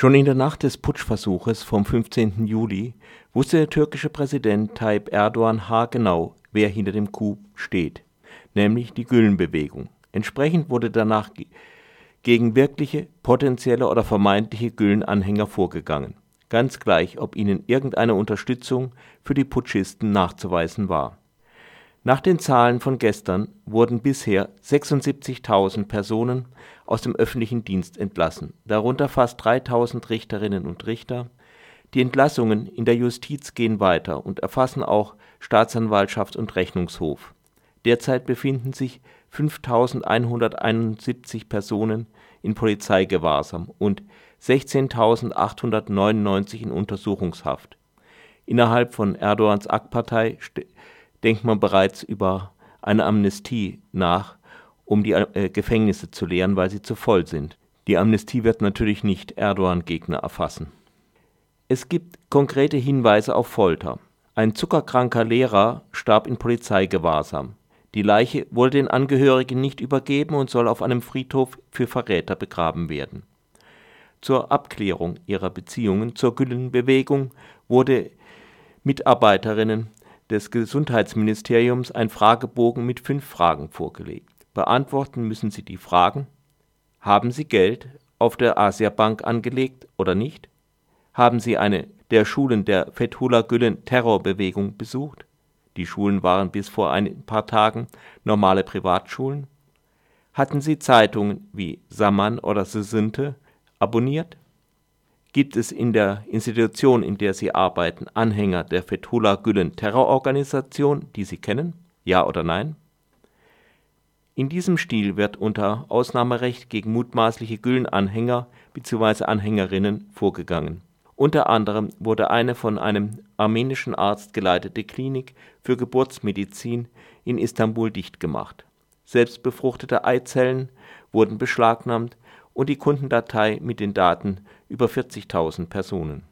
Schon in der Nacht des Putschversuches vom 15. Juli wusste der türkische Präsident Tayyip Erdogan haargenau, wer hinter dem Coup steht, nämlich die Gülenbewegung. Entsprechend wurde danach gegen wirkliche, potenzielle oder vermeintliche Gülen-Anhänger vorgegangen, ganz gleich, ob ihnen irgendeine Unterstützung für die Putschisten nachzuweisen war. Nach den Zahlen von gestern wurden bisher 76.000 Personen aus dem öffentlichen Dienst entlassen, darunter fast 3.000 Richterinnen und Richter. Die Entlassungen in der Justiz gehen weiter und erfassen auch Staatsanwaltschaft und Rechnungshof. Derzeit befinden sich 5.171 Personen in Polizeigewahrsam und 16.899 in Untersuchungshaft. Innerhalb von Erdogans AK-Partei denkt man bereits über eine Amnestie nach, um die äh, Gefängnisse zu leeren, weil sie zu voll sind. Die Amnestie wird natürlich nicht Erdogan-Gegner erfassen. Es gibt konkrete Hinweise auf Folter. Ein zuckerkranker Lehrer starb in Polizeigewahrsam. Die Leiche wurde den Angehörigen nicht übergeben und soll auf einem Friedhof für Verräter begraben werden. Zur Abklärung ihrer Beziehungen zur Güllenbewegung wurde Mitarbeiterinnen des Gesundheitsministeriums ein Fragebogen mit fünf Fragen vorgelegt. Beantworten müssen Sie die Fragen: Haben Sie Geld auf der Asiabank angelegt oder nicht? Haben Sie eine der Schulen der Fethullah Gülen Terrorbewegung besucht? Die Schulen waren bis vor ein paar Tagen normale Privatschulen. Hatten Sie Zeitungen wie Saman oder Sesinte abonniert? Gibt es in der Institution, in der Sie arbeiten, Anhänger der Fethullah Gülen Terrororganisation, die Sie kennen? Ja oder nein? In diesem Stil wird unter Ausnahmerecht gegen mutmaßliche Gülen-Anhänger bzw. Anhängerinnen vorgegangen. Unter anderem wurde eine von einem armenischen Arzt geleitete Klinik für Geburtsmedizin in Istanbul dicht gemacht. Selbstbefruchtete Eizellen wurden beschlagnahmt und die Kundendatei mit den Daten über 40.000 Personen.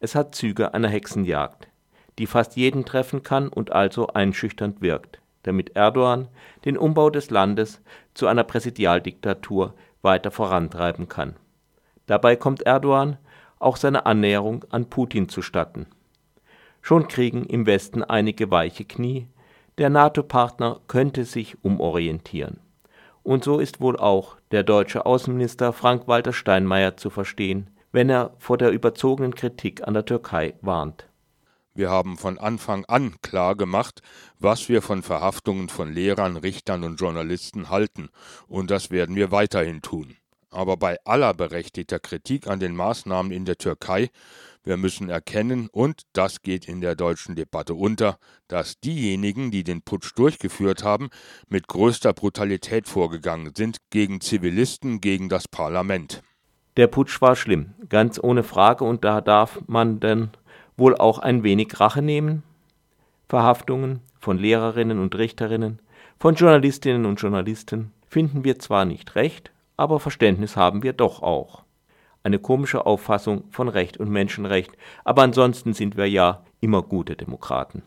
Es hat Züge einer Hexenjagd, die fast jeden treffen kann und also einschüchternd wirkt, damit Erdogan den Umbau des Landes zu einer Präsidialdiktatur weiter vorantreiben kann. Dabei kommt Erdogan auch seine Annäherung an Putin zustatten. Schon kriegen im Westen einige weiche Knie, der NATO-Partner könnte sich umorientieren. Und so ist wohl auch der deutsche Außenminister Frank-Walter Steinmeier zu verstehen, wenn er vor der überzogenen Kritik an der Türkei warnt. Wir haben von Anfang an klar gemacht, was wir von Verhaftungen von Lehrern, Richtern und Journalisten halten, und das werden wir weiterhin tun. Aber bei aller berechtigter Kritik an den Maßnahmen in der Türkei wir müssen erkennen, und das geht in der deutschen Debatte unter, dass diejenigen, die den Putsch durchgeführt haben, mit größter Brutalität vorgegangen sind gegen Zivilisten, gegen das Parlament. Der Putsch war schlimm, ganz ohne Frage, und da darf man denn wohl auch ein wenig Rache nehmen? Verhaftungen von Lehrerinnen und Richterinnen, von Journalistinnen und Journalisten finden wir zwar nicht recht, aber Verständnis haben wir doch auch eine komische Auffassung von Recht und Menschenrecht, aber ansonsten sind wir ja immer gute Demokraten